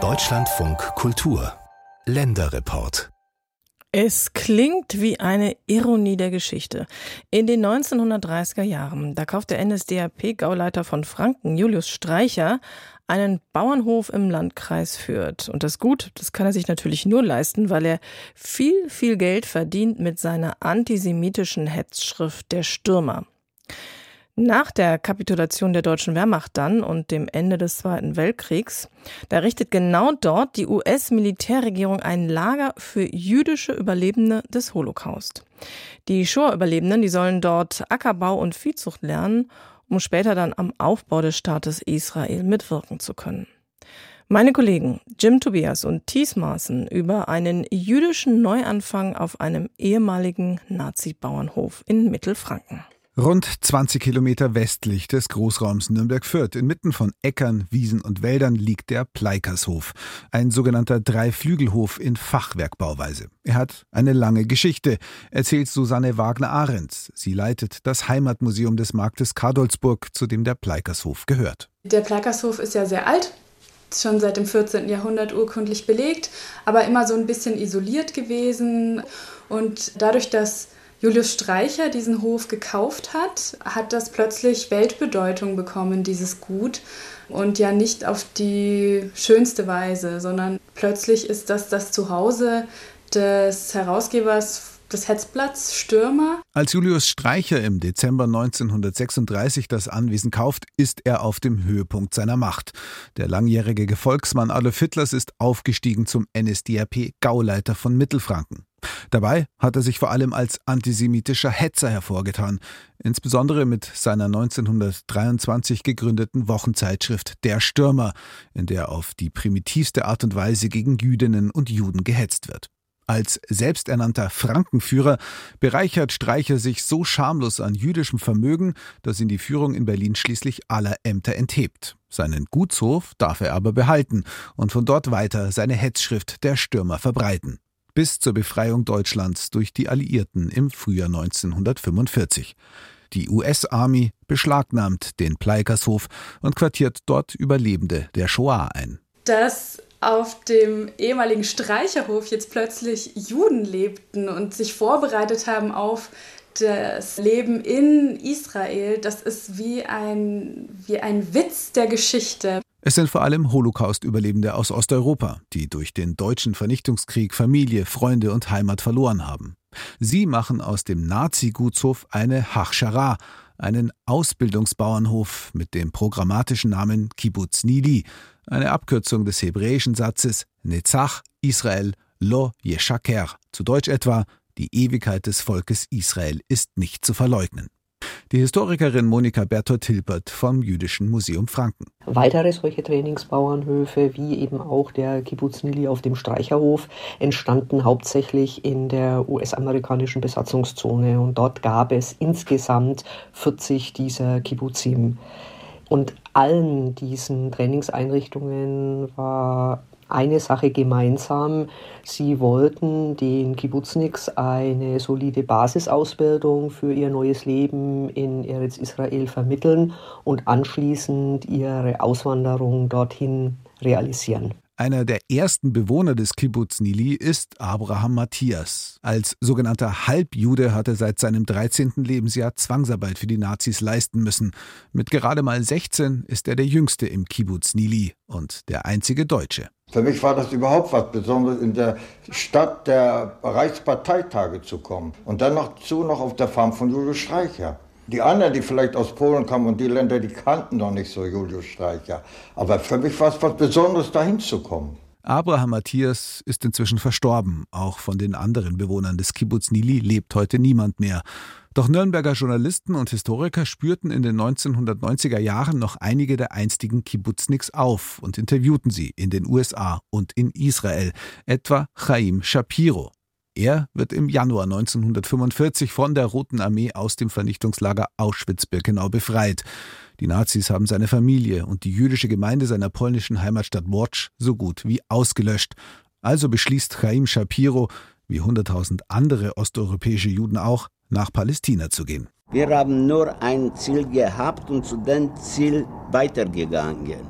Deutschlandfunk Kultur Länderreport es klingt wie eine Ironie der Geschichte. In den 1930er Jahren, da kauft der NSDAP-Gauleiter von Franken, Julius Streicher, einen Bauernhof im Landkreis Fürth. Und das Gut, das kann er sich natürlich nur leisten, weil er viel, viel Geld verdient mit seiner antisemitischen Hetzschrift Der Stürmer. Nach der Kapitulation der deutschen Wehrmacht dann und dem Ende des Zweiten Weltkriegs, da richtet genau dort die US-Militärregierung ein Lager für jüdische Überlebende des Holocaust. Die Shoah-Überlebenden, die sollen dort Ackerbau und Viehzucht lernen, um später dann am Aufbau des Staates Israel mitwirken zu können. Meine Kollegen Jim Tobias und Thies Maaßen über einen jüdischen Neuanfang auf einem ehemaligen Nazi-Bauernhof in Mittelfranken. Rund 20 Kilometer westlich des Großraums Nürnberg-Fürth, inmitten von Äckern, Wiesen und Wäldern, liegt der Pleikershof, ein sogenannter Dreiflügelhof in Fachwerkbauweise. Er hat eine lange Geschichte, erzählt Susanne Wagner-Ahrens. Sie leitet das Heimatmuseum des Marktes Kadolsburg, zu dem der Pleikershof gehört. Der Pleikershof ist ja sehr alt, schon seit dem 14. Jahrhundert urkundlich belegt, aber immer so ein bisschen isoliert gewesen. Und dadurch, dass Julius Streicher diesen Hof gekauft hat, hat das plötzlich Weltbedeutung bekommen, dieses Gut. Und ja nicht auf die schönste Weise, sondern plötzlich ist das das Zuhause des Herausgebers des Hetzblatts Stürmer. Als Julius Streicher im Dezember 1936 das Anwesen kauft, ist er auf dem Höhepunkt seiner Macht. Der langjährige Gefolgsmann Adolf Hitlers ist aufgestiegen zum NSDAP-Gauleiter von Mittelfranken. Dabei hat er sich vor allem als antisemitischer Hetzer hervorgetan, insbesondere mit seiner 1923 gegründeten Wochenzeitschrift Der Stürmer, in der auf die primitivste Art und Weise gegen Jüdinnen und Juden gehetzt wird. Als selbsternannter Frankenführer bereichert Streicher sich so schamlos an jüdischem Vermögen, dass ihn die Führung in Berlin schließlich aller Ämter enthebt. Seinen Gutshof darf er aber behalten und von dort weiter seine Hetzschrift Der Stürmer verbreiten bis zur Befreiung Deutschlands durch die Alliierten im Frühjahr 1945. Die US-Army beschlagnahmt den Pleikershof und quartiert dort Überlebende der Shoah ein. Dass auf dem ehemaligen Streicherhof jetzt plötzlich Juden lebten und sich vorbereitet haben auf das Leben in Israel, das ist wie ein, wie ein Witz der Geschichte. Es sind vor allem Holocaust-Überlebende aus Osteuropa, die durch den deutschen Vernichtungskrieg Familie, Freunde und Heimat verloren haben. Sie machen aus dem Nazi-Gutshof eine Hachschara, einen Ausbildungsbauernhof mit dem programmatischen Namen Kibbutz Nili, eine Abkürzung des hebräischen Satzes Netzach Israel lo yeshaker, zu Deutsch etwa die Ewigkeit des Volkes Israel ist nicht zu verleugnen. Die Historikerin Monika Bertolt-Hilbert vom Jüdischen Museum Franken. Weitere solche Trainingsbauernhöfe, wie eben auch der Kibbutz Nili auf dem Streicherhof, entstanden hauptsächlich in der US-amerikanischen Besatzungszone. Und dort gab es insgesamt 40 dieser Kibbutzim. Und allen diesen Trainingseinrichtungen war eine Sache gemeinsam. Sie wollten den Kibbutzniks eine solide Basisausbildung für ihr neues Leben in Eretz Israel vermitteln und anschließend ihre Auswanderung dorthin realisieren. Einer der ersten Bewohner des Kibbutz Nili ist Abraham Matthias. Als sogenannter Halbjude hat er seit seinem 13. Lebensjahr Zwangsarbeit für die Nazis leisten müssen. Mit gerade mal 16 ist er der Jüngste im Kibbutz Nili und der einzige Deutsche. Für mich war das überhaupt was Besonderes, in der Stadt der Reichsparteitage zu kommen. Und dann noch zu noch auf der Farm von Julius Streicher. Die anderen, die vielleicht aus Polen kamen und die Länder, die kannten noch nicht so Julius Streicher. Aber für mich war es was Besonderes, dahin zu kommen. Abraham Matthias ist inzwischen verstorben. Auch von den anderen Bewohnern des Kibbutz Nili lebt heute niemand mehr. Doch Nürnberger Journalisten und Historiker spürten in den 1990er Jahren noch einige der einstigen Kibbutzniks auf und interviewten sie in den USA und in Israel, etwa Chaim Shapiro. Er wird im Januar 1945 von der Roten Armee aus dem Vernichtungslager Auschwitz-Birkenau befreit. Die Nazis haben seine Familie und die jüdische Gemeinde seiner polnischen Heimatstadt Łódź so gut wie ausgelöscht. Also beschließt Chaim Shapiro, wie 100.000 andere osteuropäische Juden auch, nach Palästina zu gehen. Wir haben nur ein Ziel gehabt und zu dem Ziel weitergegangen.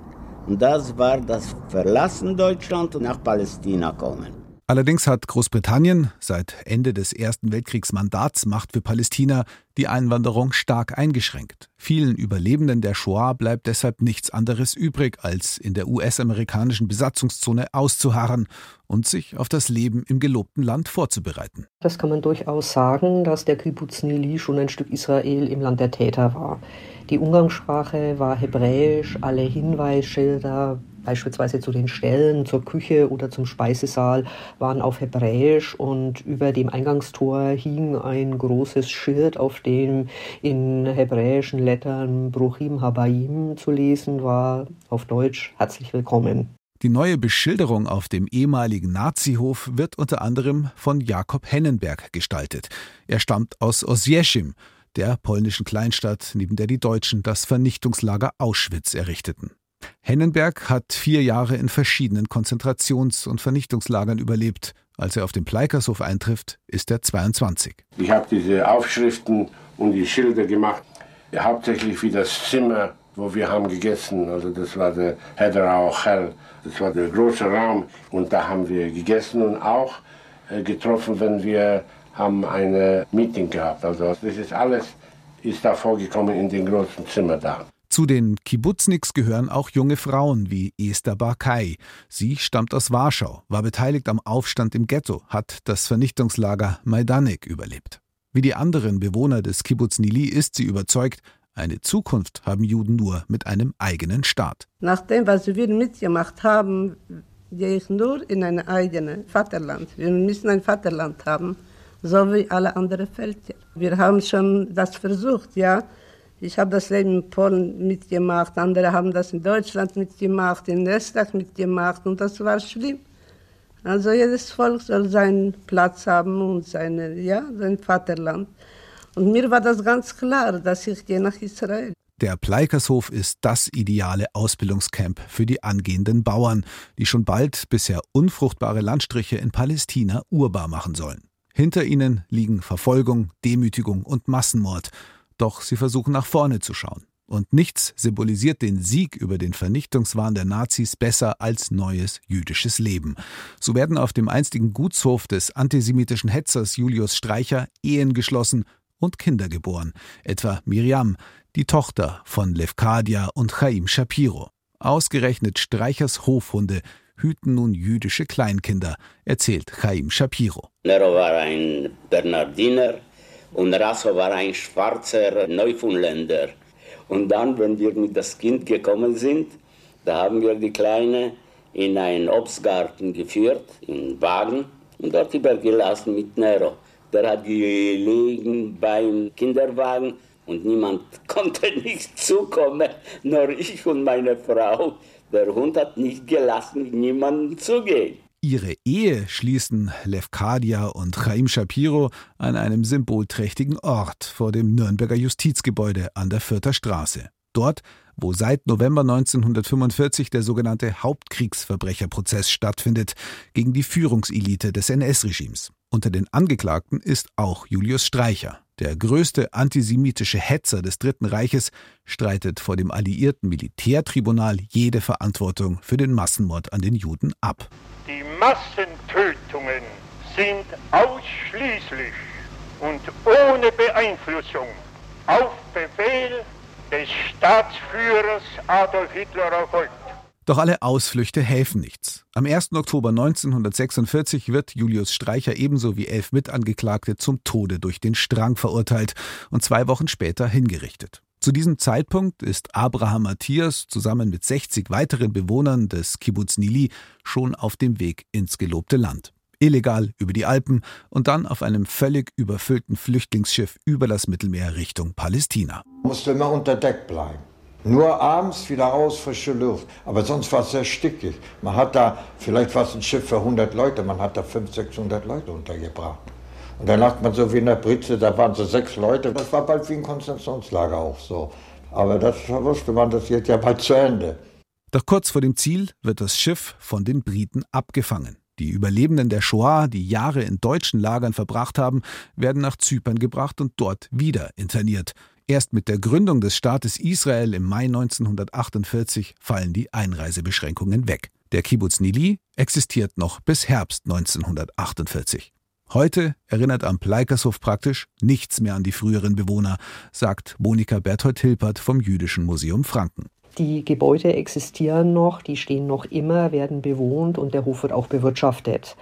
Und das war das Verlassen Deutschland und nach Palästina kommen. Allerdings hat Großbritannien seit Ende des Ersten Weltkriegs Mandatsmacht für Palästina die Einwanderung stark eingeschränkt. Vielen Überlebenden der Shoah bleibt deshalb nichts anderes übrig, als in der US-amerikanischen Besatzungszone auszuharren und sich auf das Leben im gelobten Land vorzubereiten. Das kann man durchaus sagen, dass der Kibbutz Nili schon ein Stück Israel im Land der Täter war. Die Umgangssprache war hebräisch, alle Hinweisschilder beispielsweise zu den Ställen, zur Küche oder zum Speisesaal, waren auf Hebräisch und über dem Eingangstor hing ein großes Schild, auf dem in hebräischen Lettern Bruchim Habayim zu lesen war, auf Deutsch herzlich willkommen. Die neue Beschilderung auf dem ehemaligen Nazihof wird unter anderem von Jakob Hennenberg gestaltet. Er stammt aus Oswiecim, der polnischen Kleinstadt, neben der die Deutschen das Vernichtungslager Auschwitz errichteten. Hennenberg hat vier Jahre in verschiedenen Konzentrations- und Vernichtungslagern überlebt. Als er auf dem Pleikershof eintrifft, ist er 22. Ich habe diese Aufschriften und die Schilder gemacht, hauptsächlich wie das Zimmer, wo wir haben gegessen. Also das war der Hedderau Hell, das war der große Raum und da haben wir gegessen und auch äh, getroffen, wenn wir haben eine Meeting gehabt. Also das ist alles ist da vorgekommen in dem großen Zimmer da. Zu den Kibbutzniks gehören auch junge Frauen wie Esther Barkay. Sie stammt aus Warschau, war beteiligt am Aufstand im Ghetto, hat das Vernichtungslager Majdanek überlebt. Wie die anderen Bewohner des Kibbutz Nili ist sie überzeugt, eine Zukunft haben Juden nur mit einem eigenen Staat. Nach dem, was wir mitgemacht haben, gehe ich nur in ein eigenes Vaterland. Wir müssen ein Vaterland haben, so wie alle anderen Völker. Wir haben schon das versucht, ja. Ich habe das Leben in Polen mitgemacht, andere haben das in Deutschland mitgemacht, in Österreich mitgemacht und das war schlimm. Also jedes Volk soll seinen Platz haben und seine, ja, sein Vaterland. Und mir war das ganz klar, dass ich gehe nach Israel. Der Pleikershof ist das ideale Ausbildungscamp für die angehenden Bauern, die schon bald bisher unfruchtbare Landstriche in Palästina urbar machen sollen. Hinter ihnen liegen Verfolgung, Demütigung und Massenmord. Doch sie versuchen nach vorne zu schauen. Und nichts symbolisiert den Sieg über den Vernichtungswahn der Nazis besser als neues jüdisches Leben. So werden auf dem einstigen Gutshof des antisemitischen Hetzers Julius Streicher Ehen geschlossen und Kinder geboren, etwa Miriam, die Tochter von Levkadia und Chaim Shapiro. Ausgerechnet Streichers Hofhunde hüten nun jüdische Kleinkinder, erzählt Chaim Shapiro. Nero war ein Bernardiner und Rasso war ein schwarzer Neufundländer. Und dann, wenn wir mit das Kind gekommen sind, da haben wir die Kleine in einen Obstgarten geführt, in Wagen, und dort übergelassen mit Nero. Der hat gelegen beim Kinderwagen und niemand konnte nicht zukommen, nur ich und meine Frau. Der Hund hat nicht gelassen, niemanden zugehen. Ihre Ehe schließen Levkadia und Chaim Shapiro an einem symbolträchtigen Ort vor dem Nürnberger Justizgebäude an der Fürther Straße. Dort, wo seit November 1945 der sogenannte Hauptkriegsverbrecherprozess stattfindet gegen die Führungselite des NS-Regimes. Unter den Angeklagten ist auch Julius Streicher. Der größte antisemitische Hetzer des Dritten Reiches streitet vor dem alliierten Militärtribunal jede Verantwortung für den Massenmord an den Juden ab. Massentötungen sind ausschließlich und ohne Beeinflussung auf Befehl des Staatsführers Adolf Hitler erfolgt. Doch alle Ausflüchte helfen nichts. Am 1. Oktober 1946 wird Julius Streicher ebenso wie elf Mitangeklagte zum Tode durch den Strang verurteilt und zwei Wochen später hingerichtet. Zu diesem Zeitpunkt ist Abraham Matthias zusammen mit 60 weiteren Bewohnern des Kibbutz Nili schon auf dem Weg ins gelobte Land. Illegal über die Alpen und dann auf einem völlig überfüllten Flüchtlingsschiff über das Mittelmeer Richtung Palästina. Musste immer unter Deck bleiben. Nur abends wieder raus, frische Luft. Aber sonst war es sehr stickig. Man hat da, vielleicht war es ein Schiff für 100 Leute, man hat da 500, 600 Leute untergebracht. Und dann lacht man so wie in der Britze, da waren so sechs Leute. Das war bald wie ein Konzentrationslager auch so. Aber das wusste man, das geht ja bald zu Ende. Doch kurz vor dem Ziel wird das Schiff von den Briten abgefangen. Die Überlebenden der Shoah, die Jahre in deutschen Lagern verbracht haben, werden nach Zypern gebracht und dort wieder interniert. Erst mit der Gründung des Staates Israel im Mai 1948 fallen die Einreisebeschränkungen weg. Der Kibbutz Nili existiert noch bis Herbst 1948. Heute erinnert am Pleikershof praktisch nichts mehr an die früheren Bewohner, sagt Monika Berthold-Hilpert vom Jüdischen Museum Franken. Die Gebäude existieren noch, die stehen noch immer, werden bewohnt und der Hof wird auch bewirtschaftet.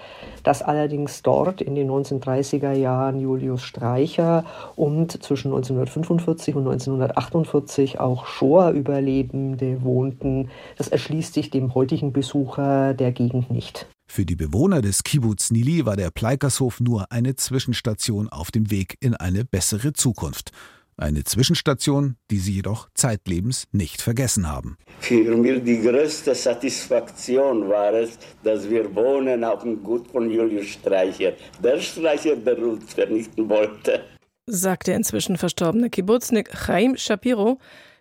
Dass allerdings dort in den 1930er Jahren Julius Streicher und zwischen 1945 und 1948 auch Shoah-Überlebende wohnten, das erschließt sich dem heutigen Besucher der Gegend nicht. Für die Bewohner des Kibbutz Nili war der Pleikershof nur eine Zwischenstation auf dem Weg in eine bessere Zukunft. Eine Zwischenstation, die sie jedoch zeitlebens nicht vergessen haben. Für mich die größte Satisfaktion war es, dass wir wohnen auf dem Gut von Julius Streicher. Der Streicher, der uns vernichten wollte. Sagt der inzwischen verstorbene Kibbutznik Chaim Shapiro,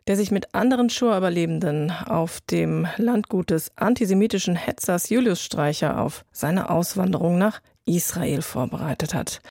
der sich mit anderen Shoah-Überlebenden auf dem Landgut des antisemitischen Hetzers Julius Streicher auf seine Auswanderung nach Israel vorbereitet hat.